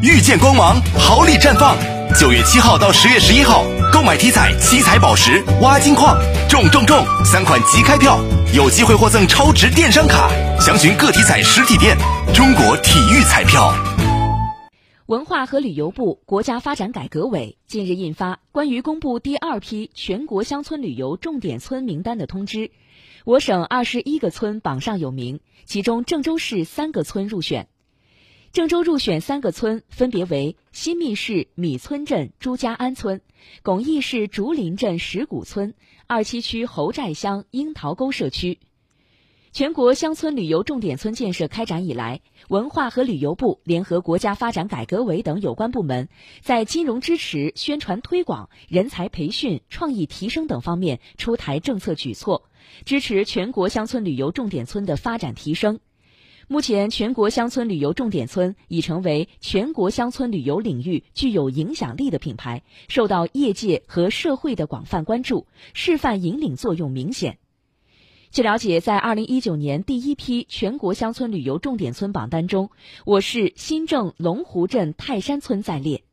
遇见光芒，豪礼绽放。九月七号到十月十一号，购买体彩七彩宝石、挖金矿，中中中！三款即开票，有机会获赠超值电商卡。详询各体彩实体店。中国体育彩票。文化和旅游部、国家发展改革委近日印发关于公布第二批全国乡村旅游重点村名单的通知，我省二十一个村榜上有名，其中郑州市三个村入选。郑州入选三个村分别为新密市米村镇朱家安村、巩义市竹林镇石鼓村、二七区侯寨乡樱桃沟社区。全国乡村旅游重点村建设开展以来，文化和旅游部联合国家发展改革委等有关部门，在金融支持、宣传推广、人才培训、创意提升等方面出台政策举措，支持全国乡村旅游重点村的发展提升。目前，全国乡村旅游重点村已成为全国乡村旅游领域具有影响力的品牌，受到业界和社会的广泛关注，示范引领作用明显。据了解，在二零一九年第一批全国乡村旅游重点村榜单中，我市新郑龙湖镇泰山村在列。